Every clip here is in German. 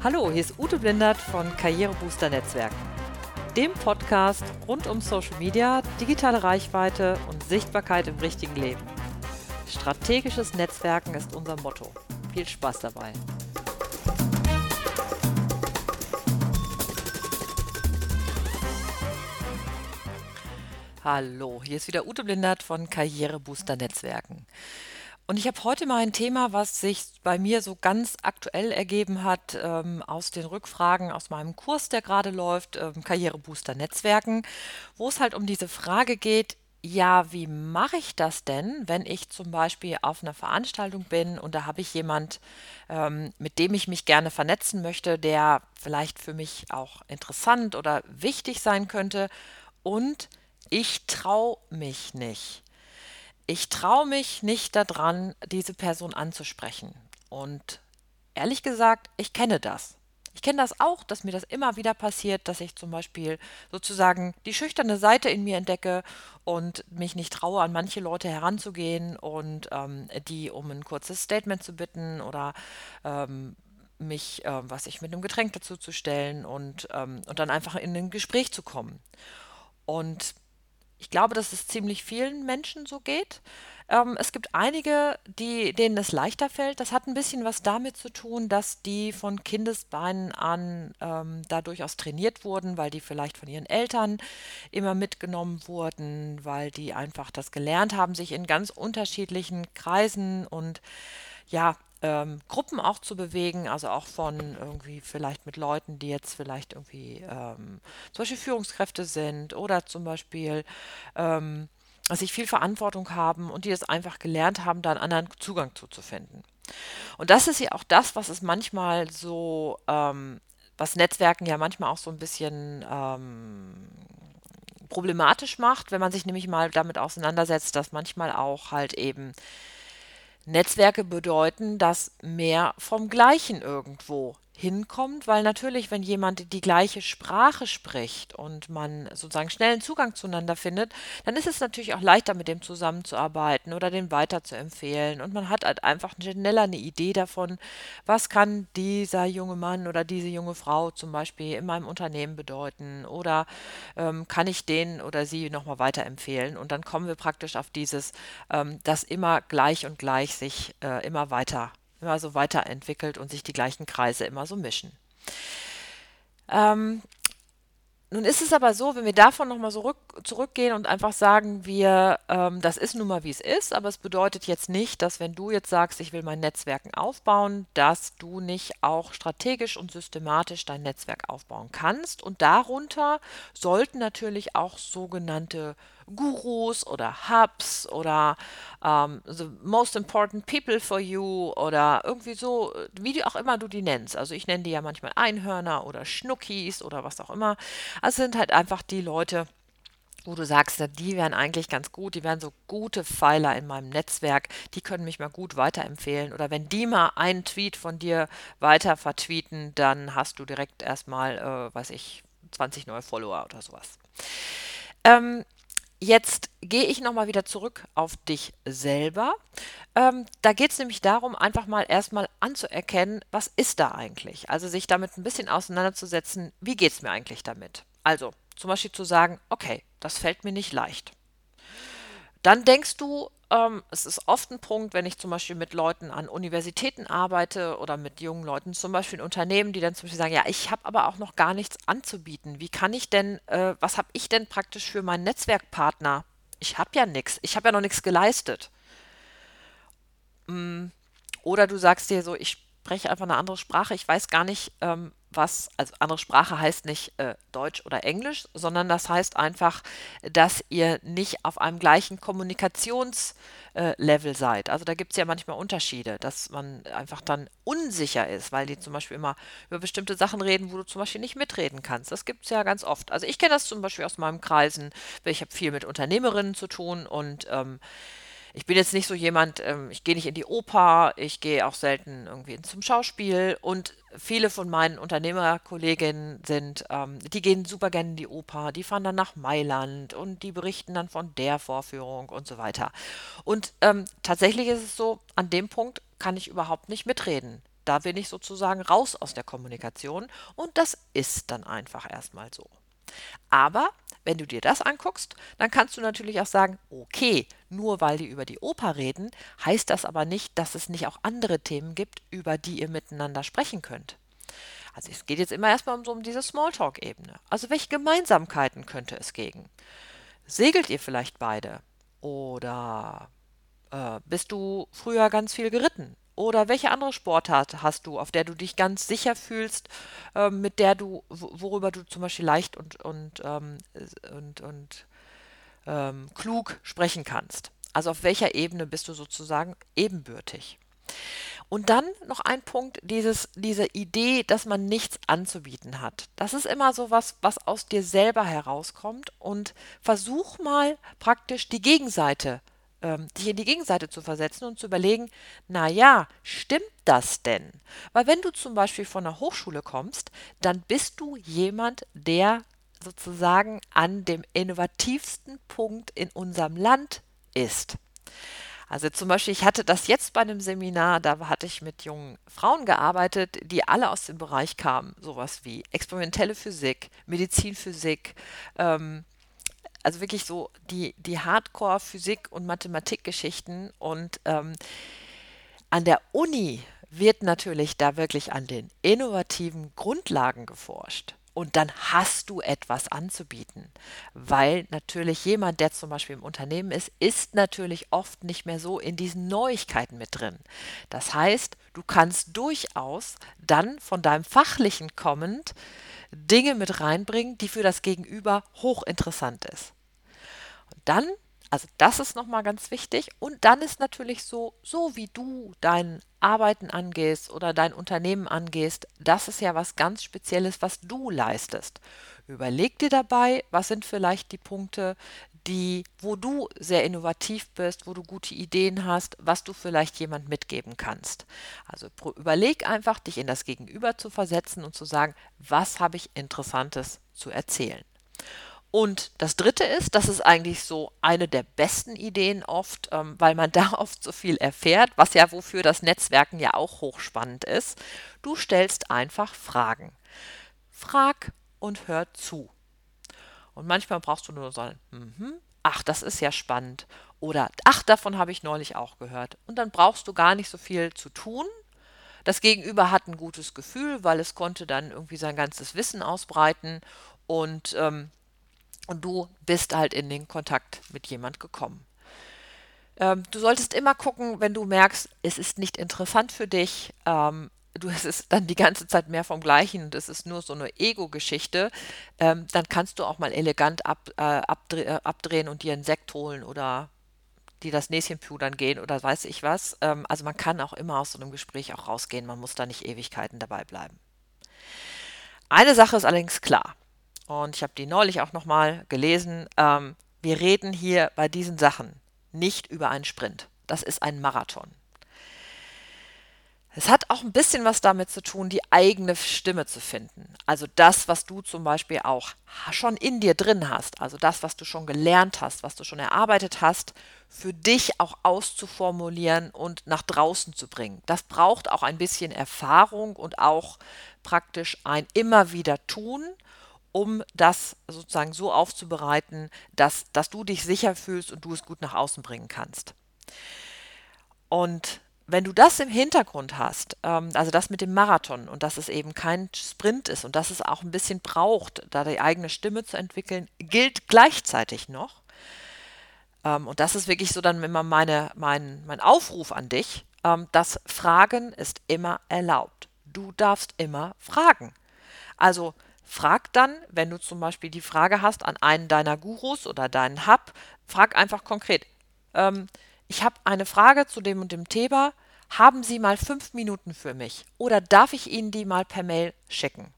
Hallo, hier ist Ute Blindert von Karrierebooster Netzwerken, dem Podcast rund um Social Media, digitale Reichweite und Sichtbarkeit im richtigen Leben. Strategisches Netzwerken ist unser Motto. Viel Spaß dabei. Hallo, hier ist wieder Ute Blindert von Karrierebooster Netzwerken. Und ich habe heute mal ein Thema, was sich bei mir so ganz aktuell ergeben hat ähm, aus den Rückfragen aus meinem Kurs, der gerade läuft, ähm, Karrierebooster Netzwerken, wo es halt um diese Frage geht, ja, wie mache ich das denn, wenn ich zum Beispiel auf einer Veranstaltung bin und da habe ich jemand, ähm, mit dem ich mich gerne vernetzen möchte, der vielleicht für mich auch interessant oder wichtig sein könnte und ich traue mich nicht ich traue mich nicht daran, diese Person anzusprechen. Und ehrlich gesagt, ich kenne das. Ich kenne das auch, dass mir das immer wieder passiert, dass ich zum Beispiel sozusagen die schüchterne Seite in mir entdecke und mich nicht traue, an manche Leute heranzugehen und ähm, die um ein kurzes Statement zu bitten oder ähm, mich, äh, was ich mit einem Getränk dazu zu stellen und, ähm, und dann einfach in ein Gespräch zu kommen. Und ich glaube, dass es ziemlich vielen Menschen so geht. Ähm, es gibt einige, die, denen es leichter fällt. Das hat ein bisschen was damit zu tun, dass die von Kindesbeinen an ähm, da durchaus trainiert wurden, weil die vielleicht von ihren Eltern immer mitgenommen wurden, weil die einfach das gelernt haben, sich in ganz unterschiedlichen Kreisen und ja, ähm, Gruppen auch zu bewegen, also auch von irgendwie vielleicht mit Leuten, die jetzt vielleicht irgendwie ähm, zum Führungskräfte sind oder zum Beispiel ähm, sich viel Verantwortung haben und die es einfach gelernt haben, da einen anderen Zugang zuzufinden. Und das ist ja auch das, was es manchmal so, ähm, was Netzwerken ja manchmal auch so ein bisschen ähm, problematisch macht, wenn man sich nämlich mal damit auseinandersetzt, dass manchmal auch halt eben Netzwerke bedeuten, dass mehr vom Gleichen irgendwo hinkommt, weil natürlich, wenn jemand die gleiche Sprache spricht und man sozusagen schnellen Zugang zueinander findet, dann ist es natürlich auch leichter, mit dem zusammenzuarbeiten oder den weiterzuempfehlen. Und man hat halt einfach schneller eine Idee davon, was kann dieser junge Mann oder diese junge Frau zum Beispiel in meinem Unternehmen bedeuten oder ähm, kann ich den oder sie nochmal weiterempfehlen. Und dann kommen wir praktisch auf dieses, ähm, dass immer gleich und gleich sich äh, immer weiter immer so weiterentwickelt und sich die gleichen Kreise immer so mischen. Ähm, nun ist es aber so, wenn wir davon nochmal so zurückgehen und einfach sagen, wir, ähm, das ist nun mal wie es ist, aber es bedeutet jetzt nicht, dass wenn du jetzt sagst, ich will mein Netzwerken aufbauen, dass du nicht auch strategisch und systematisch dein Netzwerk aufbauen kannst. Und darunter sollten natürlich auch sogenannte Gurus oder Hubs oder ähm, the most important people for you oder irgendwie so, wie auch immer du die nennst. Also ich nenne die ja manchmal Einhörner oder Schnuckis oder was auch immer. Also sind halt einfach die Leute, wo du sagst, die wären eigentlich ganz gut, die wären so gute Pfeiler in meinem Netzwerk, die können mich mal gut weiterempfehlen. Oder wenn die mal einen Tweet von dir weiter vertweeten, dann hast du direkt erstmal, äh, weiß ich, 20 neue Follower oder sowas. Ähm, Jetzt gehe ich nochmal wieder zurück auf dich selber. Ähm, da geht es nämlich darum, einfach mal erstmal anzuerkennen, was ist da eigentlich? Also sich damit ein bisschen auseinanderzusetzen, wie geht es mir eigentlich damit? Also zum Beispiel zu sagen, okay, das fällt mir nicht leicht. Dann denkst du, ähm, es ist oft ein Punkt, wenn ich zum Beispiel mit Leuten an Universitäten arbeite oder mit jungen Leuten, zum Beispiel in Unternehmen, die dann zum Beispiel sagen, ja, ich habe aber auch noch gar nichts anzubieten. Wie kann ich denn, äh, was habe ich denn praktisch für meinen Netzwerkpartner? Ich habe ja nichts, ich habe ja noch nichts geleistet. Mm, Oder du sagst dir so, ich spreche einfach eine andere Sprache, ich weiß gar nicht, ähm, was, also andere Sprache heißt nicht äh, Deutsch oder Englisch, sondern das heißt einfach, dass ihr nicht auf einem gleichen Kommunikationslevel äh, seid. Also da gibt es ja manchmal Unterschiede, dass man einfach dann unsicher ist, weil die zum Beispiel immer über bestimmte Sachen reden, wo du zum Beispiel nicht mitreden kannst. Das gibt es ja ganz oft. Also ich kenne das zum Beispiel aus meinem Kreisen, ich habe viel mit Unternehmerinnen zu tun und ähm, ich bin jetzt nicht so jemand, ähm, ich gehe nicht in die Oper, ich gehe auch selten irgendwie zum Schauspiel und viele von meinen Unternehmerkolleginnen sind, ähm, die gehen super gerne in die Oper, die fahren dann nach Mailand und die berichten dann von der Vorführung und so weiter. Und ähm, tatsächlich ist es so, an dem Punkt kann ich überhaupt nicht mitreden. da bin ich sozusagen raus aus der Kommunikation und das ist dann einfach erstmal so. Aber wenn du dir das anguckst, dann kannst du natürlich auch sagen, okay, nur weil die über die Oper reden, heißt das aber nicht, dass es nicht auch andere Themen gibt, über die ihr miteinander sprechen könnt. Also es geht jetzt immer erstmal um so um diese Smalltalk-Ebene. Also welche Gemeinsamkeiten könnte es geben? Segelt ihr vielleicht beide? Oder äh, bist du früher ganz viel geritten? Oder welche andere Sportart hast du, auf der du dich ganz sicher fühlst, äh, mit der du, worüber du zum Beispiel leicht und, und, ähm, und, und ähm, klug sprechen kannst? Also auf welcher Ebene bist du sozusagen ebenbürtig? Und dann noch ein Punkt, dieses, diese Idee, dass man nichts anzubieten hat. Das ist immer so was, was aus dir selber herauskommt und versuch mal praktisch die Gegenseite ähm, dich in die Gegenseite zu versetzen und zu überlegen, na ja, stimmt das denn? Weil wenn du zum Beispiel von der Hochschule kommst, dann bist du jemand, der sozusagen an dem innovativsten Punkt in unserem Land ist. Also zum Beispiel, ich hatte das jetzt bei einem Seminar, da hatte ich mit jungen Frauen gearbeitet, die alle aus dem Bereich kamen, sowas wie experimentelle Physik, Medizinphysik, ähm, also wirklich so die, die Hardcore-Physik- und Mathematikgeschichten. Und ähm, an der Uni wird natürlich da wirklich an den innovativen Grundlagen geforscht. Und dann hast du etwas anzubieten, weil natürlich jemand, der zum Beispiel im Unternehmen ist, ist natürlich oft nicht mehr so in diesen Neuigkeiten mit drin. Das heißt, du kannst durchaus dann von deinem Fachlichen kommend Dinge mit reinbringen, die für das Gegenüber hochinteressant ist. Und dann, also das ist nochmal ganz wichtig. Und dann ist natürlich so, so wie du dein Arbeiten angehst oder dein Unternehmen angehst, das ist ja was ganz Spezielles, was du leistest. Überleg dir dabei, was sind vielleicht die Punkte, die, wo du sehr innovativ bist, wo du gute Ideen hast, was du vielleicht jemand mitgeben kannst. Also überleg einfach, dich in das Gegenüber zu versetzen und zu sagen, was habe ich Interessantes zu erzählen. Und das Dritte ist, das ist eigentlich so eine der besten Ideen oft, ähm, weil man da oft so viel erfährt, was ja wofür das Netzwerken ja auch hochspannend ist. Du stellst einfach Fragen. Frag und hör zu. Und manchmal brauchst du nur so ein, mhm, ach, das ist ja spannend. Oder, ach, davon habe ich neulich auch gehört. Und dann brauchst du gar nicht so viel zu tun. Das Gegenüber hat ein gutes Gefühl, weil es konnte dann irgendwie sein ganzes Wissen ausbreiten. Und, ähm, und du bist halt in den Kontakt mit jemand gekommen. Ähm, du solltest immer gucken, wenn du merkst, es ist nicht interessant für dich, ähm, du es ist dann die ganze Zeit mehr vom Gleichen und es ist nur so eine Ego-Geschichte, ähm, dann kannst du auch mal elegant ab, äh, abdre äh, abdrehen und dir einen Sekt holen oder die das Näschen pudern gehen oder weiß ich was. Ähm, also man kann auch immer aus so einem Gespräch auch rausgehen, man muss da nicht Ewigkeiten dabei bleiben. Eine Sache ist allerdings klar und ich habe die neulich auch nochmal gelesen. Ähm, wir reden hier bei diesen Sachen nicht über einen Sprint. Das ist ein Marathon. Es hat auch ein bisschen was damit zu tun, die eigene Stimme zu finden. Also das, was du zum Beispiel auch schon in dir drin hast, also das, was du schon gelernt hast, was du schon erarbeitet hast, für dich auch auszuformulieren und nach draußen zu bringen. Das braucht auch ein bisschen Erfahrung und auch praktisch ein immer wieder tun, um das sozusagen so aufzubereiten, dass, dass du dich sicher fühlst und du es gut nach außen bringen kannst. Und wenn du das im Hintergrund hast, ähm, also das mit dem Marathon und dass es eben kein Sprint ist und dass es auch ein bisschen braucht, da die eigene Stimme zu entwickeln, gilt gleichzeitig noch. Ähm, und das ist wirklich so dann immer meine, mein, mein Aufruf an dich, ähm, das Fragen ist immer erlaubt. Du darfst immer fragen. Also frag dann, wenn du zum Beispiel die Frage hast an einen deiner Gurus oder deinen Hub, frag einfach konkret. Ähm, ich habe eine Frage zu dem und dem Thema. Haben Sie mal fünf Minuten für mich? Oder darf ich Ihnen die mal per Mail schicken?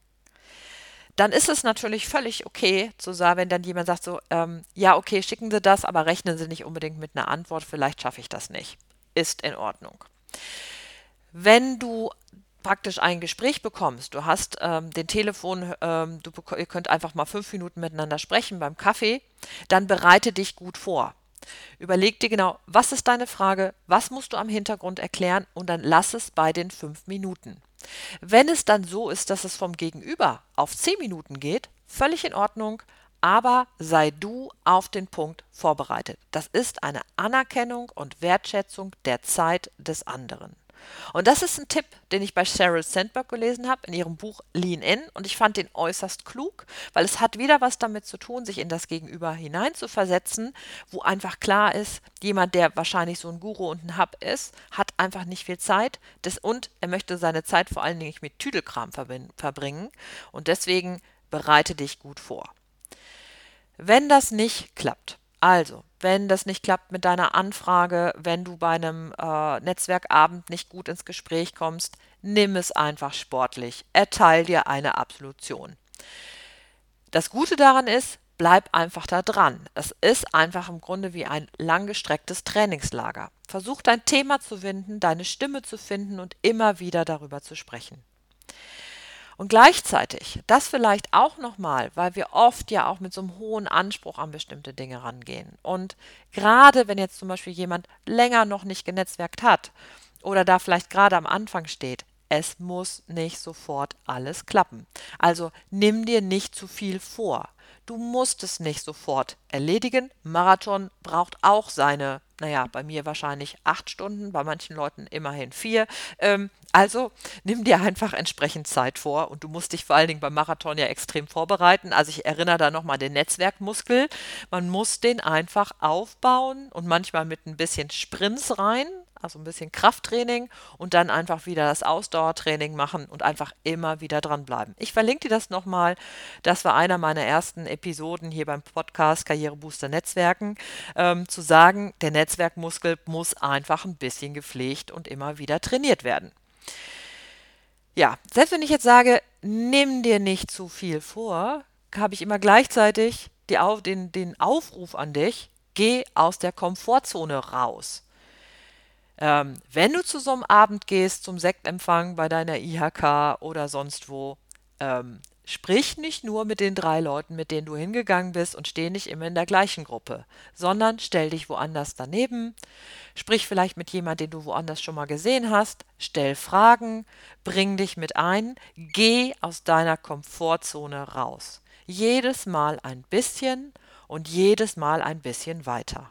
Dann ist es natürlich völlig okay zu sagen, wenn dann jemand sagt so, ähm, ja, okay, schicken Sie das, aber rechnen Sie nicht unbedingt mit einer Antwort, vielleicht schaffe ich das nicht. Ist in Ordnung. Wenn du praktisch ein Gespräch bekommst, du hast ähm, den Telefon, ähm, du, ihr könnt einfach mal fünf Minuten miteinander sprechen beim Kaffee, dann bereite dich gut vor. Überleg dir genau, was ist deine Frage, was musst du am Hintergrund erklären und dann lass es bei den fünf Minuten. Wenn es dann so ist, dass es vom Gegenüber auf zehn Minuten geht, völlig in Ordnung, aber sei du auf den Punkt vorbereitet. Das ist eine Anerkennung und Wertschätzung der Zeit des anderen. Und das ist ein Tipp, den ich bei Sheryl Sandberg gelesen habe in ihrem Buch Lean In. Und ich fand den äußerst klug, weil es hat wieder was damit zu tun, sich in das Gegenüber hineinzuversetzen, wo einfach klar ist, jemand, der wahrscheinlich so ein Guru und ein Hub ist, hat einfach nicht viel Zeit. Das, und er möchte seine Zeit vor allen Dingen mit Tüdelkram verbringen. Und deswegen bereite dich gut vor. Wenn das nicht klappt, also, wenn das nicht klappt mit deiner Anfrage, wenn du bei einem äh, Netzwerkabend nicht gut ins Gespräch kommst, nimm es einfach sportlich. Erteil dir eine Absolution. Das Gute daran ist, bleib einfach da dran. Es ist einfach im Grunde wie ein langgestrecktes Trainingslager. Versuch dein Thema zu finden, deine Stimme zu finden und immer wieder darüber zu sprechen. Und gleichzeitig, das vielleicht auch nochmal, weil wir oft ja auch mit so einem hohen Anspruch an bestimmte Dinge rangehen. Und gerade wenn jetzt zum Beispiel jemand länger noch nicht genetzwerkt hat oder da vielleicht gerade am Anfang steht, es muss nicht sofort alles klappen. Also nimm dir nicht zu viel vor. Du musst es nicht sofort erledigen. Marathon braucht auch seine, naja, bei mir wahrscheinlich acht Stunden, bei manchen Leuten immerhin vier. Ähm, also nimm dir einfach entsprechend Zeit vor und du musst dich vor allen Dingen beim Marathon ja extrem vorbereiten. Also ich erinnere da nochmal den Netzwerkmuskel. Man muss den einfach aufbauen und manchmal mit ein bisschen Sprints rein also ein bisschen Krafttraining und dann einfach wieder das Ausdauertraining machen und einfach immer wieder dranbleiben. Ich verlinke dir das nochmal. Das war einer meiner ersten Episoden hier beim Podcast Karrierebooster Netzwerken, ähm, zu sagen, der Netzwerkmuskel muss einfach ein bisschen gepflegt und immer wieder trainiert werden. Ja, selbst wenn ich jetzt sage, nimm dir nicht zu viel vor, habe ich immer gleichzeitig die, den, den Aufruf an dich, geh aus der Komfortzone raus. Ähm, wenn du zu so einem Abend gehst, zum Sektempfang bei deiner IHK oder sonst wo, ähm, sprich nicht nur mit den drei Leuten, mit denen du hingegangen bist und steh nicht immer in der gleichen Gruppe, sondern stell dich woanders daneben, sprich vielleicht mit jemandem, den du woanders schon mal gesehen hast, stell Fragen, bring dich mit ein, geh aus deiner Komfortzone raus. Jedes Mal ein bisschen und jedes Mal ein bisschen weiter.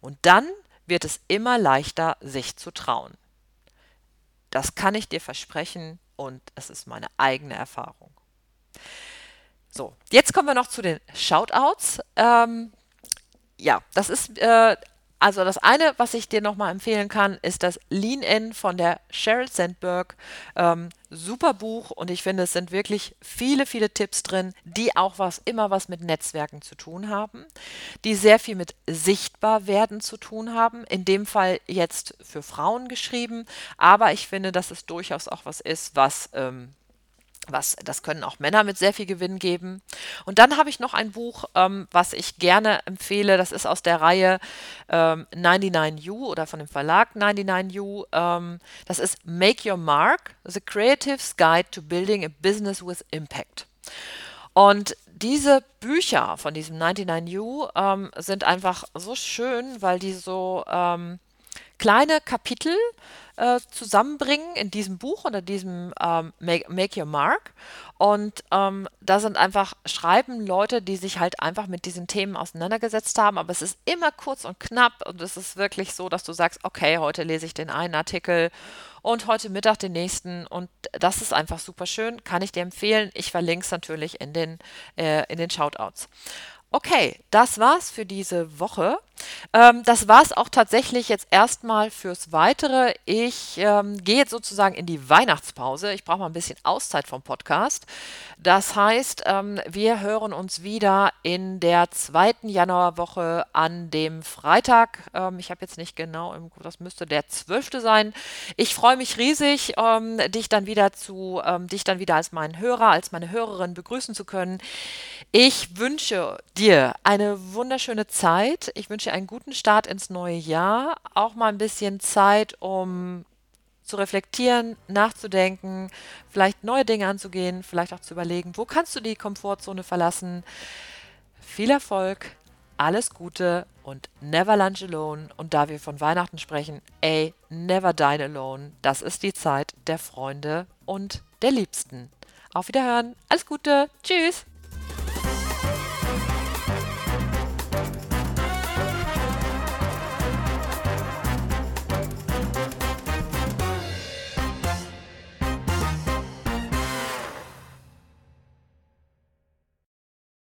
Und dann wird es immer leichter, sich zu trauen. Das kann ich dir versprechen und es ist meine eigene Erfahrung. So, jetzt kommen wir noch zu den Shoutouts. Ähm, ja, das ist äh, also das eine, was ich dir nochmal empfehlen kann, ist das Lean In von der Sheryl Sandberg. Ähm, super Buch und ich finde, es sind wirklich viele, viele Tipps drin, die auch was immer was mit Netzwerken zu tun haben, die sehr viel mit Sichtbarwerden zu tun haben. In dem Fall jetzt für Frauen geschrieben, aber ich finde, dass es durchaus auch was ist, was ähm, was, das können auch Männer mit sehr viel Gewinn geben. Und dann habe ich noch ein Buch, ähm, was ich gerne empfehle. Das ist aus der Reihe ähm, 99U oder von dem Verlag 99U. Ähm, das ist Make Your Mark, The Creative's Guide to Building a Business with Impact. Und diese Bücher von diesem 99U ähm, sind einfach so schön, weil die so ähm, kleine Kapitel äh, zusammenbringen in diesem Buch oder diesem ähm, Make, Make, Your Mark. Und ähm, da sind einfach, schreiben Leute, die sich halt einfach mit diesen Themen auseinandergesetzt haben. Aber es ist immer kurz und knapp und es ist wirklich so, dass du sagst, okay, heute lese ich den einen Artikel und heute Mittag den nächsten. Und das ist einfach super schön, kann ich dir empfehlen. Ich verlinke es natürlich in den, äh, in den Shoutouts. Okay, das war's für diese Woche. Ähm, das war's auch tatsächlich jetzt erstmal fürs Weitere. Ich ähm, gehe jetzt sozusagen in die Weihnachtspause. Ich brauche mal ein bisschen Auszeit vom Podcast. Das heißt, ähm, wir hören uns wieder in der zweiten Januarwoche an dem Freitag. Ähm, ich habe jetzt nicht genau, im, das müsste der 12. sein. Ich freue mich riesig, ähm, dich dann wieder zu, ähm, dich dann wieder als meinen Hörer, als meine Hörerin begrüßen zu können. Ich wünsche dir eine wunderschöne Zeit. Ich wünsche einen guten Start ins neue Jahr. Auch mal ein bisschen Zeit, um zu reflektieren, nachzudenken, vielleicht neue Dinge anzugehen, vielleicht auch zu überlegen, wo kannst du die Komfortzone verlassen. Viel Erfolg, alles Gute und never lunch alone. Und da wir von Weihnachten sprechen, ey, never dine alone. Das ist die Zeit der Freunde und der Liebsten. Auf Wiederhören, alles Gute, tschüss!